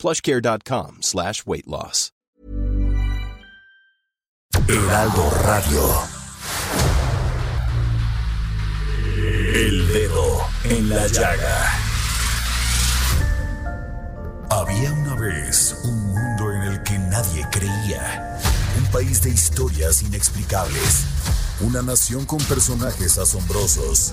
plushcare.com slash weight loss. Heraldo Radio. El dedo en la llaga. Había una vez un mundo en el que nadie creía. Un país de historias inexplicables. Una nación con personajes asombrosos.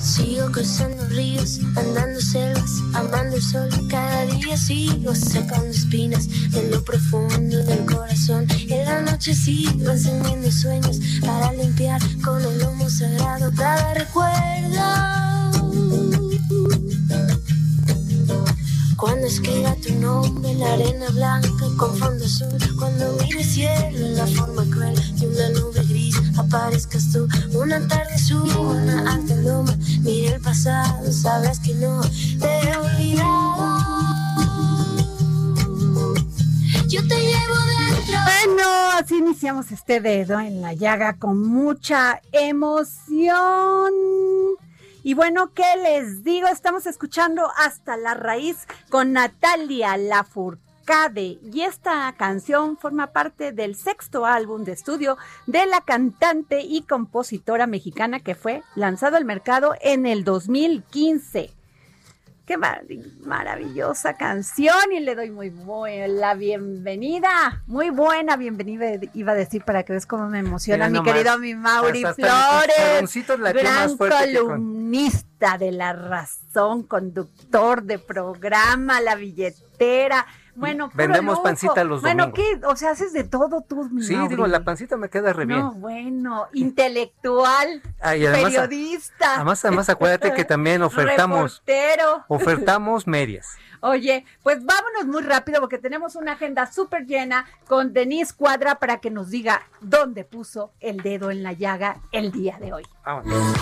Sigo cruzando ríos, andando selvas, amando el sol. Cada día sigo sacando espinas de lo profundo del corazón. En la noche sigo encendiendo sueños para limpiar con el humo sagrado cada recuerdo. Cuando escriba tu nombre en la arena blanca con fondo azul, cuando mire cielo en la forma cruel de una nube aparezcas tú. Una tarde subo una alta loma, mire el pasado, sabes que no te he olvidado. Yo te llevo dentro. Bueno, así iniciamos este dedo en la llaga con mucha emoción. Y bueno, ¿qué les digo? Estamos escuchando Hasta la Raíz con Natalia Lafourcade. Y esta canción forma parte del sexto álbum de estudio de la cantante y compositora mexicana que fue lanzado al mercado en el 2015. Qué mar maravillosa canción y le doy muy buena bienvenida. Muy buena bienvenida, iba a decir para que veas cómo me emociona Mira mi querido mi Mauri Flores. Gran con- columnista de la razón, conductor de programa, la billetera. Bueno, Vendemos lujo. pancita los Bueno, domingos. ¿qué? O sea, haces de todo tú, mi Sí, Mauri. digo, la pancita me queda re bien. No, bueno, intelectual, Ah, y además, periodista. además, además acuérdate que también ofertamos, reportero. ofertamos medias. Oye, pues vámonos muy rápido porque tenemos una agenda súper llena con Denise Cuadra para que nos diga dónde puso el dedo en la llaga el día de hoy. Vámonos.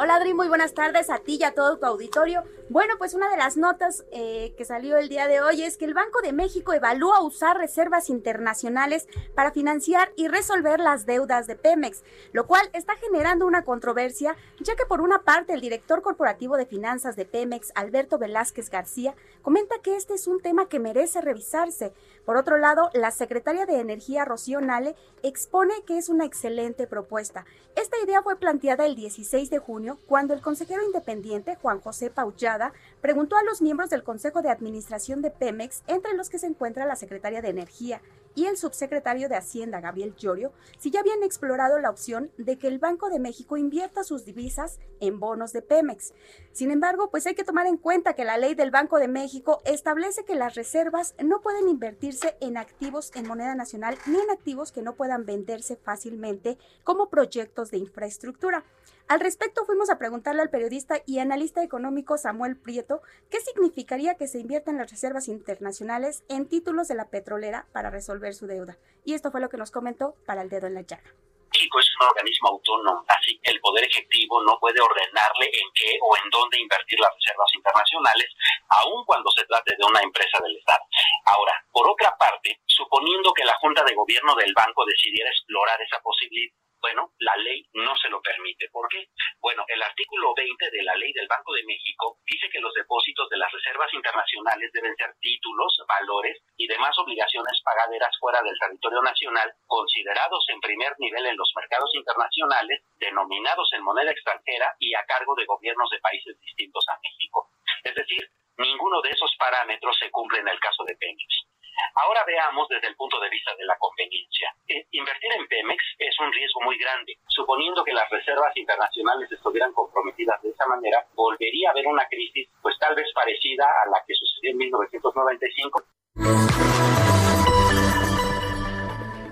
Hola Adri, muy buenas tardes a ti y a todo tu auditorio. Bueno, pues una de las notas eh, que salió el día de hoy es que el Banco de México evalúa usar reservas internacionales para financiar y resolver las deudas de Pemex, lo cual está generando una controversia, ya que por una parte el director corporativo de finanzas de Pemex, Alberto Velázquez García, comenta que este es un tema que merece revisarse. Por otro lado, la secretaria de Energía, Rocío Nale, expone que es una excelente propuesta. Esta idea fue planteada el 16 de junio cuando el consejero independiente Juan José Paullada preguntó a los miembros del Consejo de Administración de Pemex, entre los que se encuentra la secretaria de Energía y el subsecretario de Hacienda Gabriel Llorio, si ya habían explorado la opción de que el Banco de México invierta sus divisas en bonos de Pemex. Sin embargo, pues hay que tomar en cuenta que la ley del Banco de México establece que las reservas no pueden invertirse en activos en moneda nacional ni en activos que no puedan venderse fácilmente como proyectos de infraestructura. Al respecto fuimos a preguntarle al periodista y analista económico Samuel Prieto qué significaría que se inviertan las reservas internacionales en títulos de la petrolera para resolver su deuda. Y esto fue lo que nos comentó para el dedo en la llaga. México es un organismo autónomo, así que el Poder Ejecutivo no puede ordenarle en qué o en dónde invertir las reservas internacionales, aun cuando se trate de una empresa del Estado. Ahora, por otra parte, suponiendo que la Junta de Gobierno del banco decidiera explorar esa posibilidad, bueno, la ley no se lo permite. ¿Por qué? Bueno, el artículo 20 de la ley del Banco de México dice que los depósitos de las reservas internacionales deben ser títulos, valores y demás obligaciones pagaderas fuera del territorio nacional, considerados en primer nivel en los mercados internacionales, denominados en moneda extranjera y a cargo de gobiernos de países distintos a México. Es decir, ninguno de esos parámetros se cumple en el caso de Pemex. Ahora veamos desde el punto de vista de la conveniencia. Eh, invertir en Pemex es un riesgo muy grande. Suponiendo que las reservas internacionales estuvieran comprometidas de esa manera, volvería a haber una crisis, pues tal vez parecida a la que sucedió en 1995.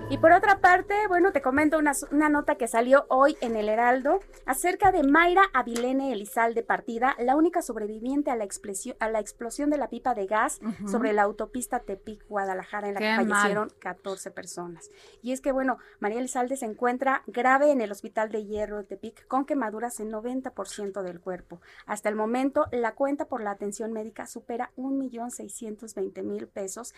Y por otra parte, bueno, te comento una, una, nota que salió hoy en el Heraldo acerca de Mayra Avilene Elizalde Partida, la única sobreviviente a la, explosión, a la explosión de la pipa de gas uh -huh. sobre la autopista Tepic-Guadalajara, en la Qué que fallecieron mal. 14 personas. Y es que, bueno, María Elizalde se encuentra grave en el Hospital de Hierro de Tepic con quemaduras en 90% del cuerpo. Hasta el momento, la cuenta por la atención médica supera 1.620.000 pesos.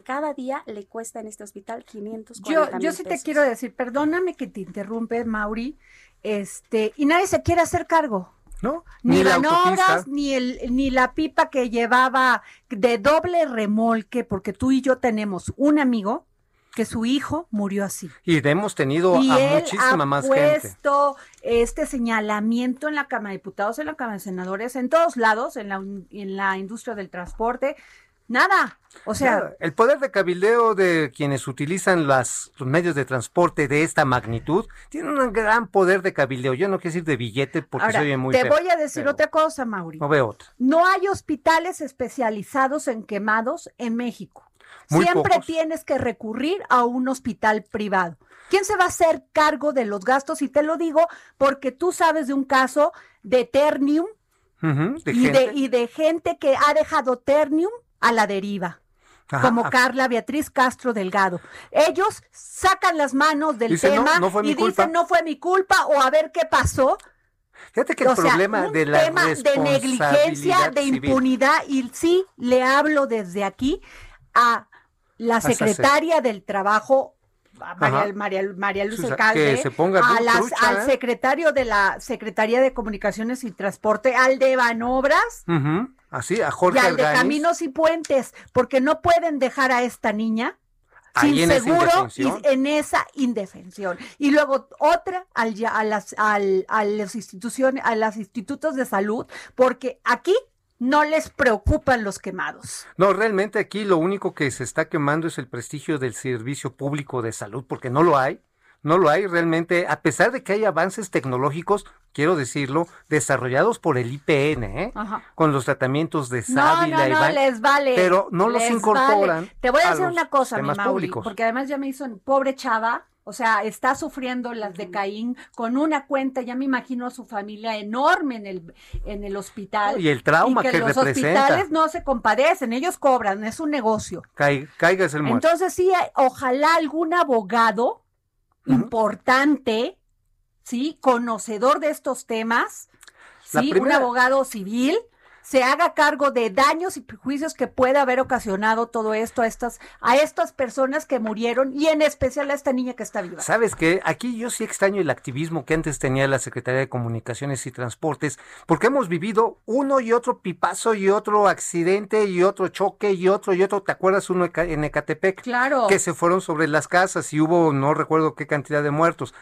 Cada día le cuesta en este hospital 540 yo, yo sí te quiero decir, perdóname que te interrumpe, Mauri, este, y nadie se quiere hacer cargo. ¿No? Ni, ni Banobras, ni, el, ni la pipa que llevaba de doble remolque, porque tú y yo tenemos un amigo que su hijo murió así. Y hemos tenido y a él muchísima ha más puesto este señalamiento en la Cámara de Diputados, en la Cámara de Senadores, en todos lados, en la, en la industria del transporte. Nada. O sea, el poder de cabildeo de quienes utilizan las, los medios de transporte de esta magnitud tiene un gran poder de cabildeo. Yo no quiero decir de billete porque ahora, oye muy Te feo, voy a decir otra cosa, Mauri. No veo otra. No hay hospitales especializados en quemados en México. Muy Siempre pocos. tienes que recurrir a un hospital privado. ¿Quién se va a hacer cargo de los gastos? Y te lo digo porque tú sabes de un caso de Ternium uh -huh, de y, gente. de, y de gente que ha dejado Ternium a la deriva. Ajá, como Carla Beatriz Castro Delgado. Ellos sacan las manos del Dicen, "No, tema no y culpa". dicen no fue mi culpa o a ver qué pasó. Fíjate que el sea, problema un de la tema de negligencia, de civil- impunidad y sí le hablo desde aquí a la secretaria del trabajo a María. María, María Luz Alcalde, que se ponga a las- trucha, al ¿eh? secretario de la Secretaría de Comunicaciones y Transporte, al de Banobras Ujú, Así, a Jorge y al de Caminos y Puentes, porque no pueden dejar a esta niña Ahí sin en seguro y en esa indefensión. Y luego otra al, ya- a, las, al, a las instituciones, a los institutos de salud, porque aquí no les preocupan los quemados. No, realmente aquí lo único que se está quemando es el prestigio del servicio público de salud, porque no lo hay. No lo hay realmente, a pesar de que hay avances tecnológicos, quiero decirlo, desarrollados por el IPN, ¿eh? Ajá. con los tratamientos de sábila no, y no, les vale. pero no los incorporan vale. Te voy a, a decir una cosa, mi Mauri, públicos. porque además ya me hizo, pobre chava, o sea, está sufriendo las de Caín con una cuenta, ya me imagino a su familia enorme en el, en el hospital. Y el trauma y que, que los representa. hospitales no se compadecen, ellos cobran, es un negocio. Cai- caigas el muerto. Entonces sí, ojalá algún abogado Importante, sí, conocedor de estos temas, sí, un abogado civil se haga cargo de daños y prejuicios que puede haber ocasionado todo esto a estas a estas personas que murieron y en especial a esta niña que está viva. ¿Sabes qué? Aquí yo sí extraño el activismo que antes tenía la Secretaría de Comunicaciones y Transportes, porque hemos vivido uno y otro pipazo y otro accidente y otro choque y otro y otro. ¿Te acuerdas uno en Ecatepec? Claro. Que se fueron sobre las casas y hubo no recuerdo qué cantidad de muertos.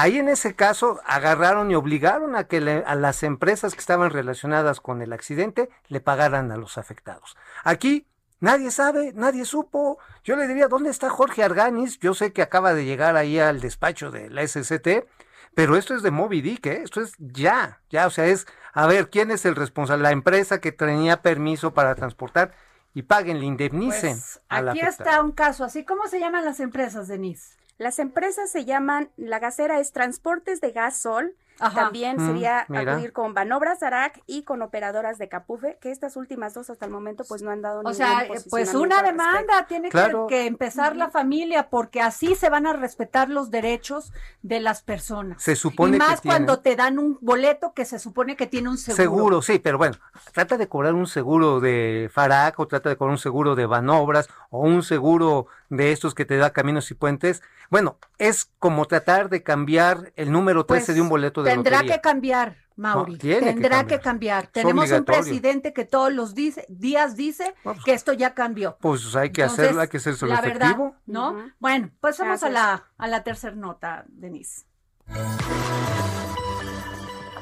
Ahí en ese caso agarraron y obligaron a que le- a las empresas que estaban relacionadas con el accidente le pagaran a los afectados. Aquí nadie sabe, nadie supo. Yo le diría, ¿dónde está Jorge Arganis? Yo sé que acaba de llegar ahí al despacho de la SCT, pero esto es de Moby Dick, ¿eh? esto es ya, ya, o sea, es, a ver, ¿quién es el responsable? La empresa que tenía permiso para transportar y paguen, le indemnicen. Pues, aquí está un caso así. ¿Cómo se llaman las empresas, Denise? Las empresas se llaman, la gasera es Transportes de Gas Sol, Ajá. también Mm, sería mira. acudir con Banobras Arac y con operadoras de Capufe, que estas últimas dos hasta el momento pues no han dado O ningún sea, eh, pues una demanda tiene que- Claro. que, empezar la familia porque así se van a respetar los derechos de las personas. Se supone y que más cuando tienen- te dan un boleto que se supone que tiene un seguro. Seguro, sí, pero bueno, trata de cobrar un seguro de Farac o trata de cobrar un seguro de Banobras o un seguro de estos que te da Caminos y Puentes. Bueno, es como tratar de cambiar el número 13 Pues, de un boleto de tendrá lotería. que cambiar, Mauri. No, tiene que tendrá cambiar. que cambiar. Tenemos un presidente que todos los dice- días dice pues, que esto ya cambió. Pues hay que Entonces, hacerlo, hay que hacerse la efectivo. verdad, ¿no? Bueno, pues vamos a la, a la tercera nota, Denise.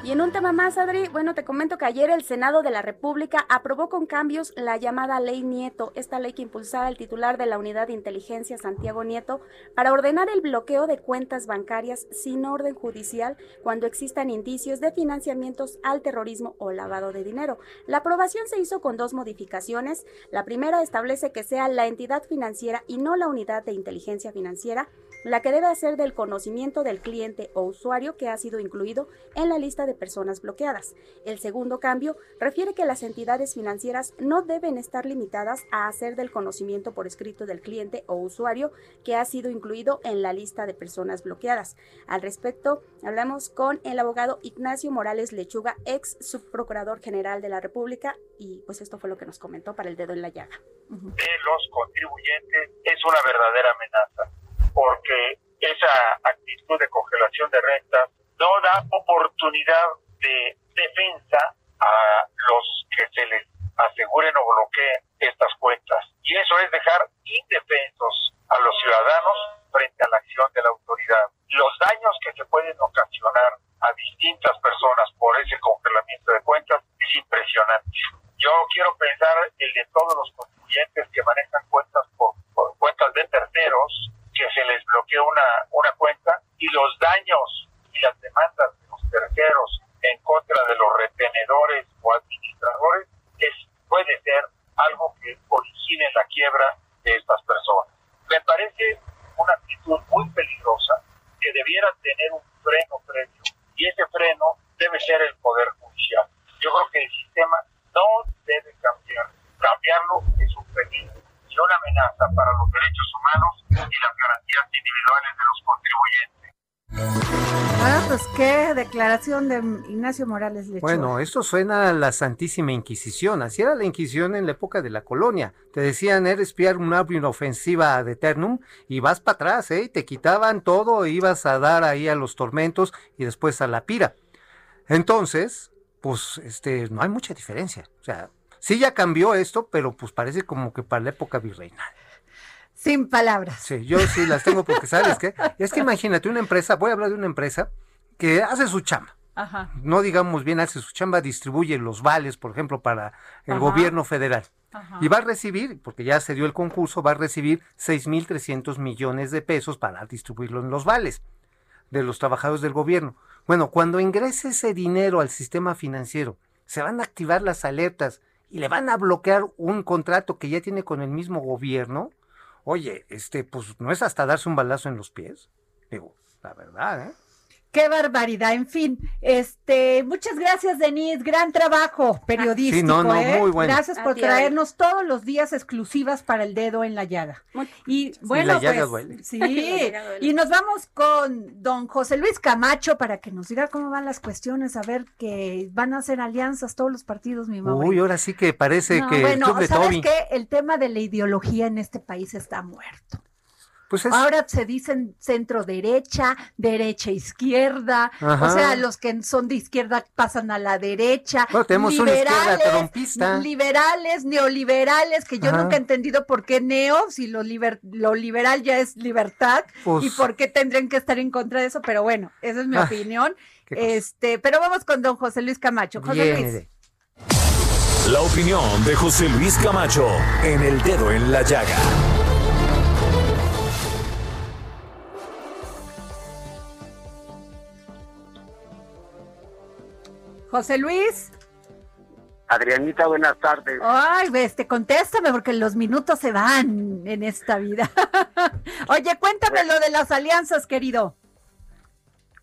Y en un tema más, Adri, bueno, te comento que ayer el Senado de la República aprobó con cambios la llamada Ley Nieto, esta ley que impulsaba el titular de la Unidad de Inteligencia, Santiago Nieto, para ordenar el bloqueo de cuentas bancarias sin orden judicial cuando existan indicios de financiamientos al terrorismo o lavado de dinero. La aprobación se hizo con dos modificaciones. La primera establece que sea la entidad financiera y no la unidad de inteligencia financiera la que debe hacer del conocimiento del cliente o usuario que ha sido incluido en la lista de personas bloqueadas. El segundo cambio refiere que las entidades financieras no deben estar limitadas a hacer del conocimiento por escrito del cliente o usuario que ha sido incluido en la lista de personas bloqueadas. Al respecto, hablamos con el abogado Ignacio Morales Lechuga, ex subprocurador general de la República, y pues esto fue lo que nos comentó para el dedo en la llaga. De los contribuyentes es una verdadera amenaza porque esa actitud de congelación de rentas no da oportunidad de defensa a los que se les aseguren o bloqueen estas cuentas. Y eso es dejar indefensos a los ciudadanos frente a la acción de la autoridad. Los daños que se pueden ocasionar a distintas personas por ese congelamiento de cuentas es impresionante. Yo quiero pensar el de todos los contribuyentes que manejan cuentas por, por cuentas de terceros que se les bloqueó una, una cuenta y los daños y las demandas de los terceros en contra de los retenedores o administradores es, puede ser algo que origine la quiebra de estas personas. Me parece una actitud muy peligrosa que debiera tener un freno previo y ese freno debe ser el Poder Judicial. Yo creo que el sistema no debe cambiar. Cambiarlo es un peligro y una amenaza para los derechos humanos y las garantías individuales de los contribuyentes. Ah, pues qué declaración de Ignacio Morales Lechuga. Bueno, esto suena a la Santísima Inquisición. Así era la Inquisición en la época de la colonia. Te decían, eres piar una ofensiva de Eternum y vas para atrás, ¿eh? Te quitaban todo, ibas a dar ahí a los tormentos y después a la pira. Entonces, pues, este, no hay mucha diferencia. O sea, sí ya cambió esto, pero pues parece como que para la época virreinal. Sin palabras. Sí, yo sí las tengo porque sabes qué. Es que imagínate una empresa, voy a hablar de una empresa que hace su chamba. Ajá. No digamos bien hace su chamba, distribuye los vales, por ejemplo, para el Ajá. gobierno federal. Ajá. Y va a recibir, porque ya se dio el concurso, va a recibir 6.300 millones de pesos para distribuirlo en los vales de los trabajadores del gobierno. Bueno, cuando ingrese ese dinero al sistema financiero, se van a activar las alertas y le van a bloquear un contrato que ya tiene con el mismo gobierno. Oye, este, pues no es hasta darse un balazo en los pies. Digo, la verdad, ¿eh? Qué barbaridad. En fin, este, muchas gracias, Denise. Gran trabajo periodístico. Sí, no, no, ¿eh? muy bueno. Gracias por traernos todos los días exclusivas para el dedo en la llaga. Y bueno, la llaga pues, duele. sí. Y nos vamos con don José Luis Camacho para que nos diga cómo van las cuestiones, a ver que van a hacer alianzas todos los partidos, mi mamá. Uy, ahora sí que parece No, que bueno, ¿sabes qué? El tema de la ideología en este país está muerto. Pues es, Ahora se dicen centro derecha, derecha izquierda, Ajá. o sea, los que son de izquierda pasan a la derecha. Bueno, tenemos una izquierda trompista. Liberales, neoliberales, que yo Ajá. nunca he entendido por qué neo, si lo, liber- lo liberal ya es libertad, Pues- y por qué tendrían que estar en contra de eso, pero bueno, esa es mi Ah, opinión. Este, pero vamos con don José Luis Camacho. José Luis. La opinión de José Luis Camacho en el dedo en la llaga. José Luis. Adrianita, buenas tardes. Ay, este, contéstame porque los minutos se van en esta vida. Oye, cuéntame lo de las alianzas, querido.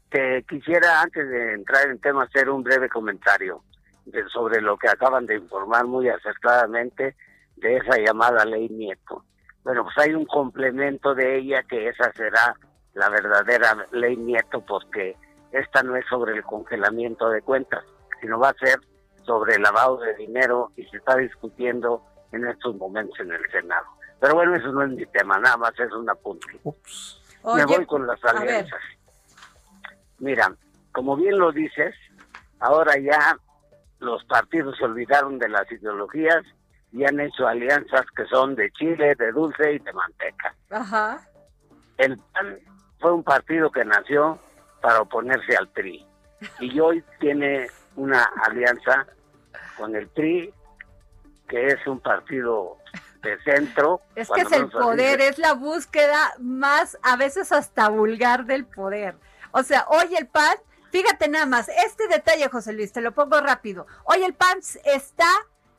Te quisiera, antes de entrar en tema, hacer un breve comentario de- sobre lo que acaban de informar muy acertadamente de esa llamada ley Nieto. Bueno, pues hay un complemento de ella que esa será la verdadera ley Nieto porque esta no es sobre el congelamiento de cuentas, sino va a ser sobre el lavado de dinero y se está discutiendo en estos momentos en el Senado. Pero bueno, eso no es mi tema, nada más es un apunte. Ups. Oye, Me voy con las alianzas. Mira, como bien lo dices, ahora ya los partidos se olvidaron de las ideologías y han hecho alianzas que son de chile, de dulce y de manteca. Ajá. El PAN fue un partido que nació para oponerse al PRI. y hoy tiene una alianza con el PRI, que es un partido de centro. Es que es el poder, es la búsqueda más, a veces hasta vulgar del poder. O sea, hoy el PAN, fíjate nada más, este detalle, José Luis, te lo pongo rápido. Hoy el PAN está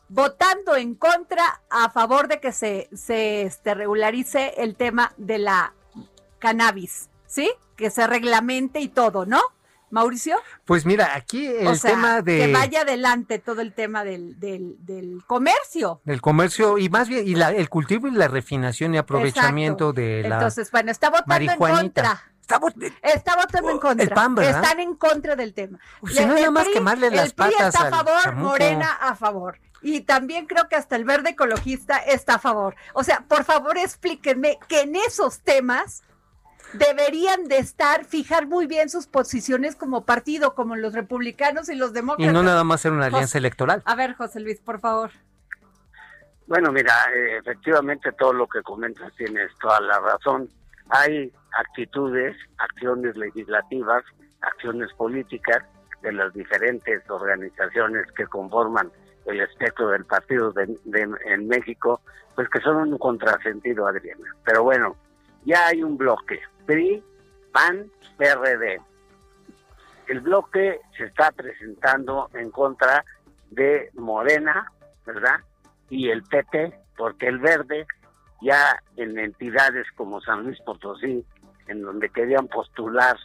votando en contra a favor de que se, se este, regularice el tema de la cannabis, ¿sí? Que se reglamente y todo, ¿no? Mauricio. Pues mira, aquí el tema de... Que vaya adelante todo el tema del, del, del comercio. Del comercio y más bien y la, el cultivo y la refinación y aprovechamiento de la Entonces, bueno, está votando en contra. Está, votando en contra. El PAN, ¿verdad? Están en contra del tema. si no, nada más quemarle las el PRI patas está a favor, chamuco. Morena a favor. Y también creo que hasta el verde ecologista está a favor. O sea, por favor explíquenme que en esos temas deberían de estar, fijar muy bien sus posiciones como partido, como los republicanos y los Y demócratas. no nada más ser una alianza José- electoral. A ver, José Luis, por favor. Bueno, mira, eh, efectivamente todo lo que comentas tienes toda la razón. Hay actitudes, acciones legislativas, acciones políticas de las diferentes organizaciones que conforman el espectro del partido de, de- en México, pues que son un contrasentido, Adriana. Pero bueno, ya hay un bloque, PRI, PAN, PRD. El bloque se está presentando en contra de Morena, ¿verdad? Y el PT, porque el verde ya en entidades como San Luis Potosí, en donde querían postular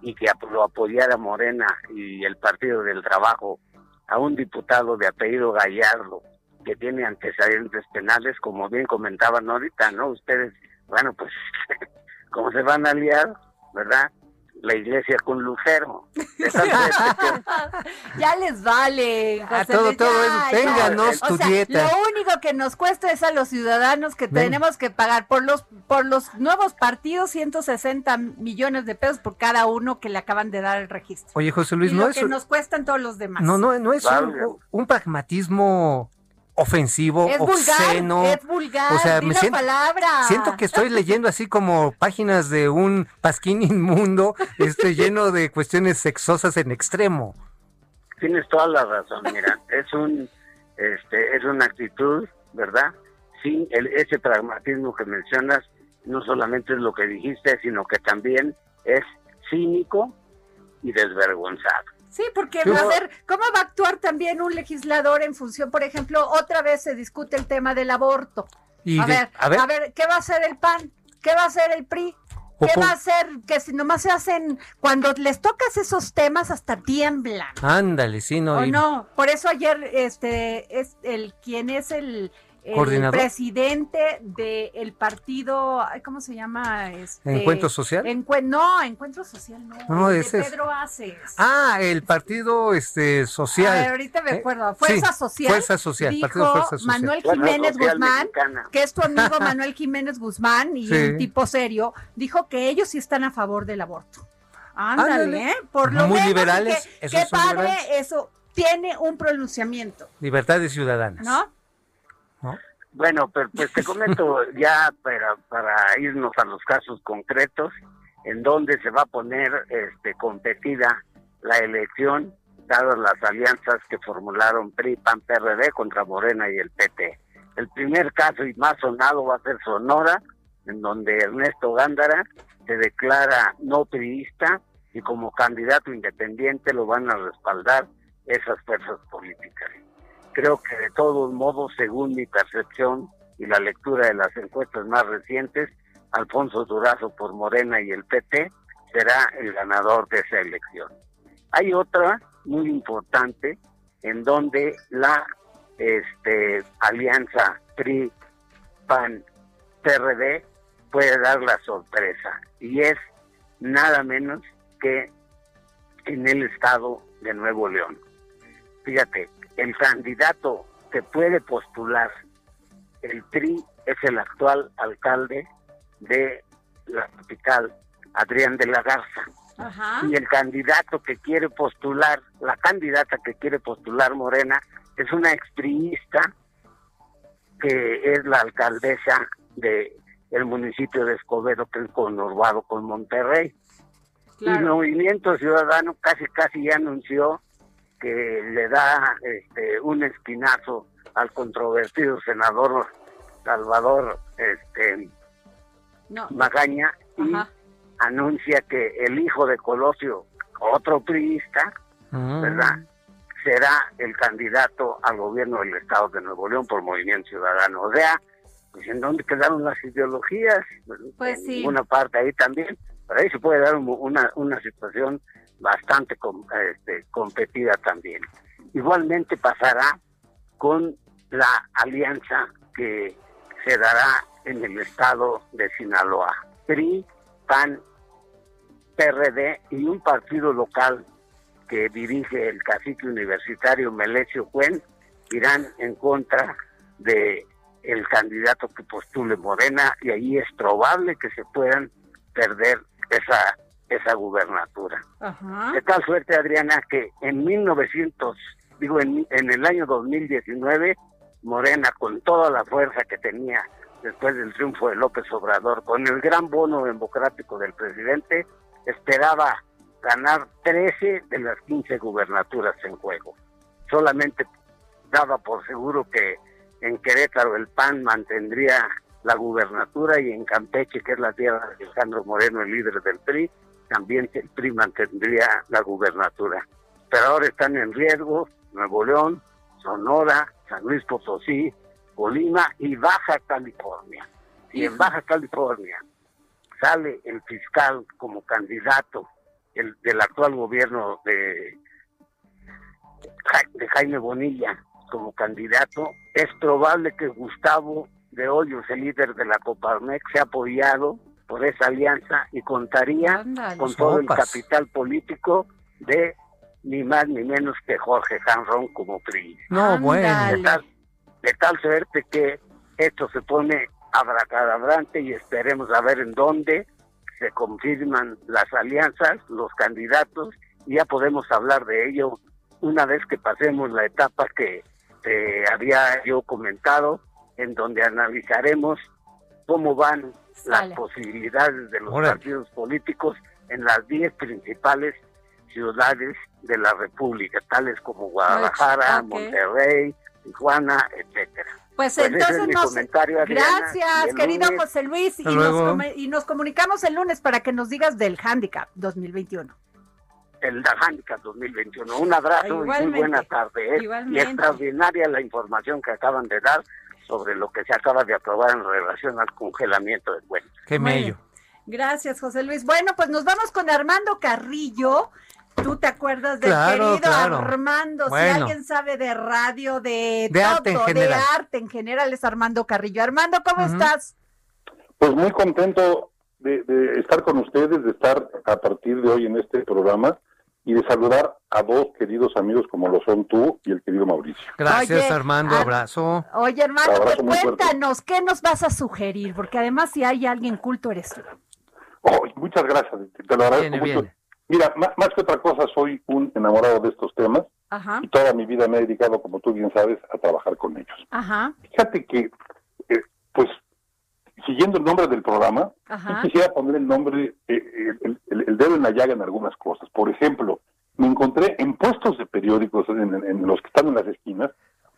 y que lo apoyara Morena y el Partido del Trabajo a un diputado de apellido Gallardo que tiene antecedentes penales, como bien comentaban ahorita, ¿no? Ustedes, bueno, pues, ¿cómo se van a aliar, verdad? La iglesia con Lucero. Ya les vale. Ah, José todo, Luis, todo ya, es, ya. ténganos O tu sea, dieta. Lo único que nos cuesta es a los ciudadanos que Ven. tenemos que pagar por los por los nuevos partidos 160 millones de pesos por cada uno que le acaban de dar el registro. Oye, José Luis, y no lo es, que nos cuestan todos los demás. no, no, no es un, un pragmatismo ofensivo, es obsceno. vulgar, es vulgar, o sea, me la siento, palabra. siento que estoy leyendo así como páginas de un pasquín inmundo, este lleno de cuestiones sexosas en extremo. Tienes toda la razón, mira, es un este es una actitud, ¿verdad? Sin el, ese pragmatismo que mencionas, no solamente es lo que dijiste, sino que también es cínico y desvergonzado. Sí, porque Yo- a ver, ¿cómo va a actuar también un legislador en función, por ejemplo, otra vez se discute el tema del aborto? Y a, de- ver, a ver, ¿qué va a hacer el PAN? ¿Qué va a hacer el PRI? ¿Qué va a hacer? Que si nomás se hacen, cuando les tocas esos temas hasta tiemblan. ándale, sí, no. ¿O y- no? Por eso ayer, este, es el, quien es el, el ¿Coordinador? presidente del partido, ay, ¿cómo se llama? Este, ¿Encuentro Social? No, Encuentro Social no. No, el de ese es- Pedro Aces. Ah, el partido este social. A ver, ahorita me ¿Eh? acuerdo. Fuerza Sí, Social. Fuerza Social, dijo Partido Fuerza Social. Manuel Jiménez Social Guzmán, Mexicana. que es tu amigo Manuel Jiménez Guzmán y Sí. un tipo serio, dijo que ellos sí están a favor del aborto. Ándale, Ándale. ¿eh? Por lo Muy menos, liberales, que- Qué padre, liberales. eso tiene un pronunciamiento, Libertades ciudadanas. ¿no? ¿No? Bueno, pero pues te comento ya para, para irnos a los casos concretos, en donde se va a poner este, competida la elección, dadas las alianzas que formularon PRI, PAN, PRD contra Morena y el PT. El primer caso y más sonado va a ser Sonora, en donde Ernesto Gándara se declara no priista y como candidato independiente lo van a respaldar esas fuerzas políticas creo que de todos modos, según mi percepción y la lectura de las encuestas más recientes, Alfonso Durazo por Morena y el PT será el ganador de esa elección. Hay otra muy importante en donde la este, alianza PRI, PAN, PRD puede dar la sorpresa y es nada menos que en el estado de Nuevo León. Fíjate, el candidato que puede postular el PRI es el actual alcalde de la capital, Adrián de la Garza. Ajá. Y el candidato que quiere postular, la candidata que quiere postular Morena, es una expriista que es la alcaldesa de el municipio de Escobedo, que es conurbado con Monterrey. Y Movimiento Ciudadano casi casi ya anunció que le da este, un espinazo al controvertido senador Salvador este, Magaña y anuncia que el hijo de Colosio, otro priista, ah. ¿verdad? será el candidato al gobierno del Estado de Nuevo León por Movimiento Ciudadano. O sea, pues en dónde quedaron las ideologías, pues en sí. ninguna parte ahí también, pero ahí se puede dar una, una situación bastante este, competida también. Igualmente pasará con la alianza que se dará en el estado de Sinaloa. PRI, PAN, PRD y un partido local que dirige el cacique universitario Melesio Cuen irán en contra de el candidato que postule Morena y ahí es probable que se puedan perder esa esa gubernatura. De tal suerte, Adriana, que en 1900, digo, en, en el año 2019, Morena, con toda la fuerza que tenía después del triunfo de López Obrador, con el gran bono democrático del presidente, esperaba ganar 13 de las 15 gubernaturas en juego. Solamente daba por seguro que en Querétaro el PAN mantendría la gubernatura y en Campeche, que es la tierra de Alejandro Moreno, el líder del PRI, también el PRI mantendría la gubernatura. Pero ahora están en riesgo Nuevo León, Sonora, San Luis Potosí, Colima y Baja California. Y en Baja California sale el fiscal como candidato el, del actual gobierno de, de Jaime Bonilla como candidato, es probable que Gustavo de Hoyos, el líder de la Coparmex, sea apoyado por esa alianza y contaría con todo el capital político de ni más ni menos que Jorge Hanron como PRI. No, bueno. De tal, de tal suerte que esto se pone abracadabrante y esperemos a ver en dónde se confirman las alianzas, los candidatos, y ya podemos hablar de ello una vez que pasemos la etapa que había yo comentado, en donde analizaremos cómo van las posibilidades de los partidos políticos en las 10 principales ciudades de la República, tales como Guadalajara, Monterrey, Tijuana, etcétera. Pues, pues entonces nos... Gracias, querido José Luis, y nos, y nos, comunicamos el lunes para que nos digas del handicap 2021. El handicap 2021. Un abrazo y muy buena tarde. ¿eh? Y extraordinaria la información que acaban de dar sobre lo que se acaba de aprobar en relación al congelamiento del cuentas. Qué mello. Gracias, José Luis. Bueno, pues nos vamos con Armando Carrillo. ¿Tú te acuerdas del querido Armando? Si alguien sabe de radio, de, de arte en general. de arte en general, es Armando Carrillo. Armando, ¿cómo estás? Pues muy contento de, de, estar con ustedes, de estar a partir de hoy en este programa y de saludar a dos queridos amigos como lo son tú y el querido Mauricio. Gracias, Armando, abrazo. Oye, hermano, pues cuéntanos, ¿qué nos vas a sugerir? Porque además si hay alguien culto eres tú. Oh, muchas gracias, te lo agradezco mucho. Mira, más, que otra cosa, soy un enamorado de estos temas y toda mi vida me he dedicado, como tú bien sabes, a trabajar con ellos. Ajá. Fíjate que, eh, pues, siguiendo el nombre del programa, quisiera poner el nombre, eh, el, dedo en la llaga en algunas cosas. Por ejemplo, me encontré en puestos de periódicos, en, los que están en las esquinas,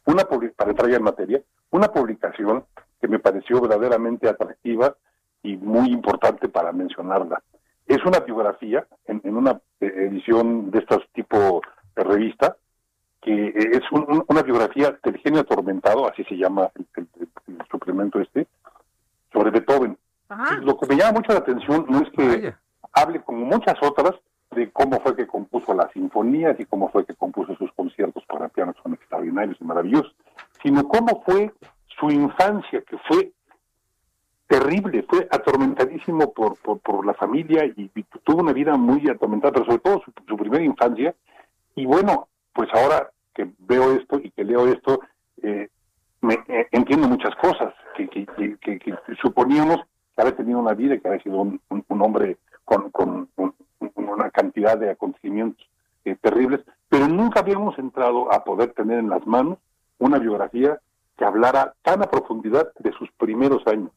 una para entrar ya en materia, una publicación que me pareció verdaderamente atractiva y muy importante para mencionarla. Es una biografía en, una edición de estos tipo de revista, que es una biografía del genio atormentado, así se llama el suplemento este, sobre Beethoven. Lo que me llama mucho la atención no es que hable como muchas otras de cómo fue que compuso las sinfonías y cómo fue que compuso sus conciertos para piano, son extraordinarios y maravillosos, sino cómo fue su infancia, que fue terrible, fue atormentadísimo por, por, la familia y, tuvo una vida muy atormentada, pero sobre todo su, primera infancia. Y bueno, pues ahora que veo esto y que leo esto, eh, me, eh, entiendo muchas cosas que, que, que, suponíamos que había tenido una vida, que había sido un, hombre con, con una cantidad de acontecimientos eh, terribles, pero nunca habíamos entrado a poder tener en las manos una biografía que hablara tan a profundidad de sus primeros años.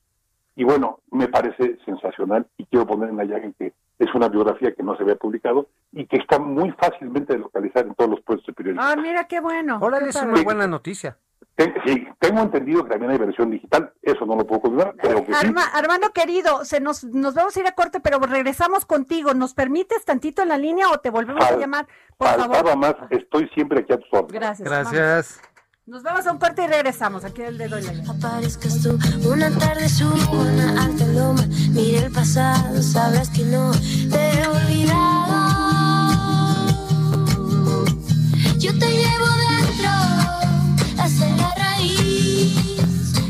Y bueno, me parece sensacional y quiero poner en la llaga que es una biografía que no se había publicado y que está muy fácilmente de localizar en todos los puestos de periódico. Ah, mira qué bueno. Órale, es una buena noticia. Sí, tengo entendido que también hay versión digital, eso no lo puedo confirmar, pero que Armando querido, se nos, nos vamos a ir a corte, pero regresamos contigo. ¿Nos permites tantito en la línea o te volvemos a llamar? Por favor. más, estoy siempre aquí a tu orden. Gracias. Gracias. Nos vemos a un corte y regresamos. Aquí el dedo en la Aparezcas tú una tarde subo una alta loma. Mira el pasado, sabrás que no te he olvidado. Yo te llevo dentro hasta la raíz.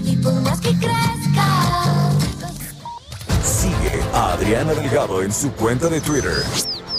Y por más que crezca. Sigue a Adriana Delgado en su cuenta de Twitter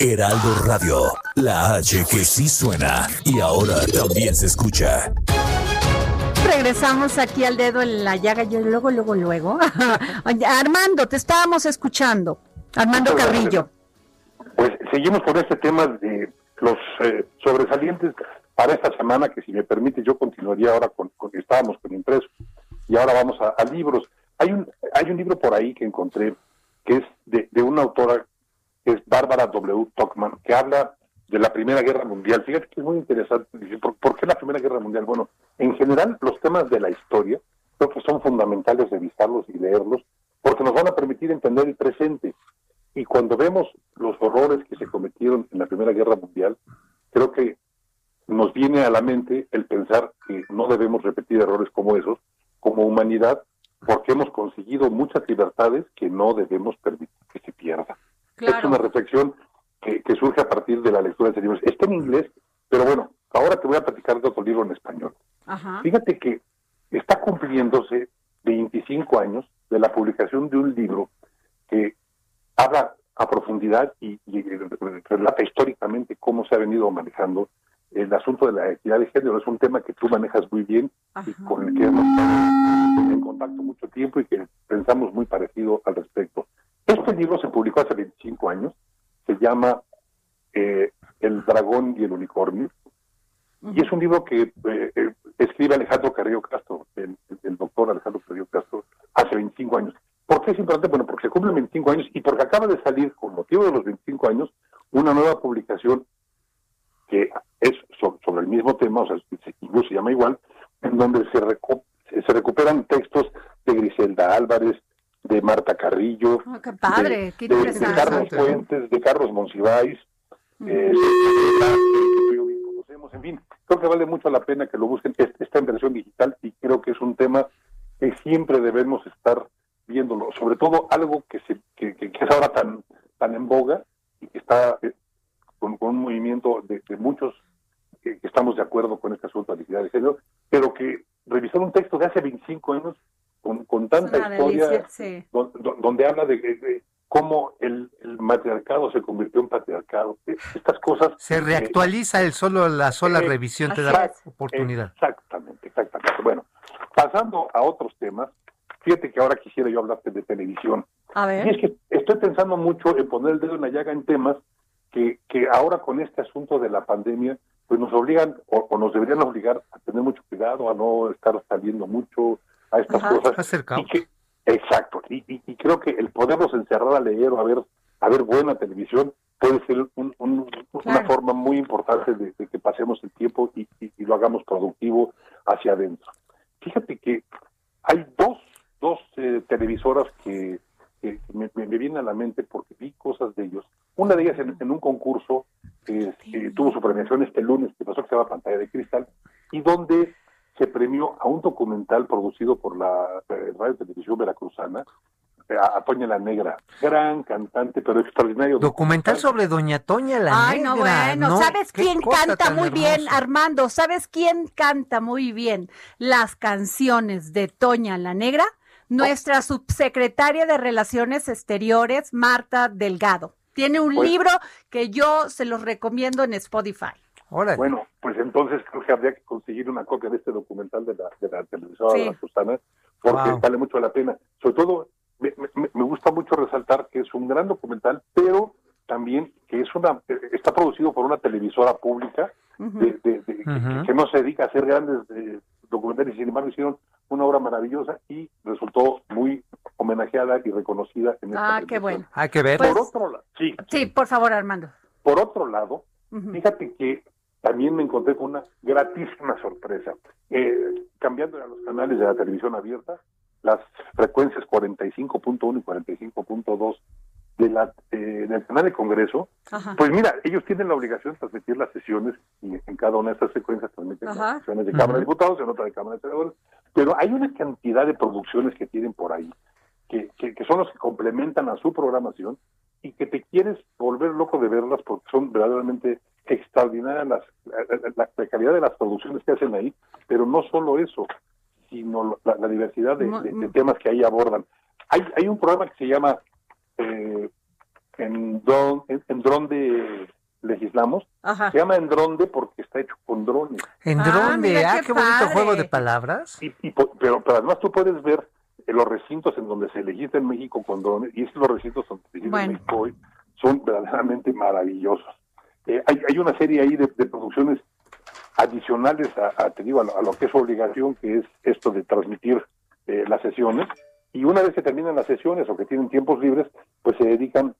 Heraldo Radio, la H que sí suena y ahora también se escucha. Regresamos aquí al dedo en la llaga, yo luego, luego, luego. Armando, te estábamos escuchando. Armando Carrillo. Pues seguimos con este tema de los eh, sobresalientes para esta semana, que si me permite yo continuaría ahora con, con estábamos con impreso y ahora vamos a, libros. Hay un, hay un libro por ahí que encontré que es de, de una autora es Bárbara W. Tockman, que habla de la Primera Guerra Mundial. Fíjate que es muy interesante. ¿Por, qué la Primera Guerra Mundial? Bueno, en general los temas de la historia creo que son fundamentales revisarlos y leerlos porque nos van a permitir entender el presente. Y cuando vemos los horrores que se cometieron en la Primera Guerra Mundial, creo que nos viene a la mente el pensar que no debemos repetir errores como esos como humanidad porque hemos conseguido muchas libertades que no debemos permitir que se pierdan. Es una reflexión que, surge a partir de la lectura de ese libro. Está en inglés, pero bueno, ahora te voy a platicar de otro libro en español. Fíjate que está cumpliéndose 25 años de la publicación de un libro que habla a profundidad y, relata históricamente cómo se ha venido manejando el asunto de la equidad de género. Es un tema que tú manejas muy bien y con el que hemos estado en contacto mucho tiempo y que pensamos muy parecido al respecto. Libro se publicó hace 25 años, se llama eh, El dragón y el unicornio, y es un libro que eh, eh, escribe Alejandro Carrillo Castro, el, doctor Alejandro Carrillo Castro, hace 25 años. ¿Por qué es importante? Bueno, porque se cumplen 25 años y porque acaba de salir, con motivo de los 25 años, una nueva publicación que es sobre, el mismo tema, o sea, incluso se llama igual, en donde se, se recuperan textos de Griselda Álvarez, de Marta Carrillo, ah, de, Carlos Fuentes, de Carlos Monsiváis, eh, en fin, creo que vale mucho la pena que lo busquen, está en versión digital y creo que es un tema que siempre debemos estar viéndolo, sobre todo algo que, se, que, es ahora tan, tan en boga y que está eh, con, un movimiento de, muchos que, estamos de acuerdo con este asunto de la de género, pero que revisar un texto de hace 25 años con, tanta historia, donde, habla de, cómo el, matriarcado se convirtió en patriarcado. E, estas cosas... Se reactualiza el solo la sola eh, revisión, te da oportunidad. Exactamente, exactamente. Bueno, pasando a otros temas, fíjate que ahora quisiera yo hablarte de televisión. A ver. Y es que estoy pensando mucho en poner el dedo en la llaga en temas que, que ahora con este asunto de la pandemia, pues nos obligan o, o nos deberían obligar a tener mucho cuidado, a no estar saliendo mucho, a estas cosas. exacto. Y, y, creo que el podernos encerrar a leer o a ver, a ver buena televisión puede ser una forma muy importante de, que pasemos el tiempo y, lo hagamos productivo hacia adentro. Fíjate que hay dos, dos eh, televisoras que, me, vienen a la mente porque vi cosas de ellos. Una de ellas en, un concurso que tuvo su premiación este lunes, que pasó que se llama Pantalla de Cristal, y donde se premió a un documental producido por la eh, Radio Televisión Veracruzana a, Toña la Negra, gran cantante, pero extraordinario. Documental sobre Doña Toña la Ay, no, bueno, ¿sabes quién canta muy bien, Armando? ¿Sabes quién canta muy bien las canciones de Toña la Negra? Nuestra subsecretaria de Relaciones Exteriores, Marta Delgado. Tiene un pues libro que yo se los recomiendo en Spotify. Bueno, pues entonces creo que habría que conseguir una copia de este documental de la, de la televisora de la Susana, porque vale mucho la pena. Sobre todo, me, me, gusta mucho resaltar que es un gran documental, pero también que es una está producido por una televisora pública de, que, no se dedica a hacer grandes eh, documentales, sin embargo hicieron una obra maravillosa y resultó muy homenajeada y reconocida en esta Ah, qué bueno. Hay que ver. por pues, otro lado, sí, sí, por favor, Armando. Por otro lado, fíjate que también me encontré con una gratísima sorpresa. Eh, cambiando a los canales de la televisión abierta, las frecuencias 45.1 y 45.2 de la, eh, del canal de Congreso, pues mira, ellos tienen la obligación de transmitir las sesiones y en cada una de estas secuencias transmiten las sesiones de Cámara de Diputados, en otra de Cámara de Senadores, pero hay una cantidad de producciones que tienen por ahí que, que, que son los que complementan a su programación y que te quieres volver loco de verlas porque son verdaderamente extraordinaria las, la, calidad de las producciones que hacen ahí, pero no solo eso, sino la, diversidad de, temas que ahí abordan. Hay, hay un programa que se llama eh, en, dron, en, dron legislamos, se llama en dronde porque está hecho con drones. En dronde, ah, qué, bonito juego de palabras. Y, pero, pero además tú puedes ver los recintos en donde se legisla en México con drones, y estos recintos son, en México hoy son verdaderamente maravillosos. Eh, hay, una serie ahí de, producciones adicionales a, te digo, a lo, que es su obligación, que es esto de transmitir eh, las sesiones, y una vez que terminan las sesiones o que tienen tiempos libres, pues se dedican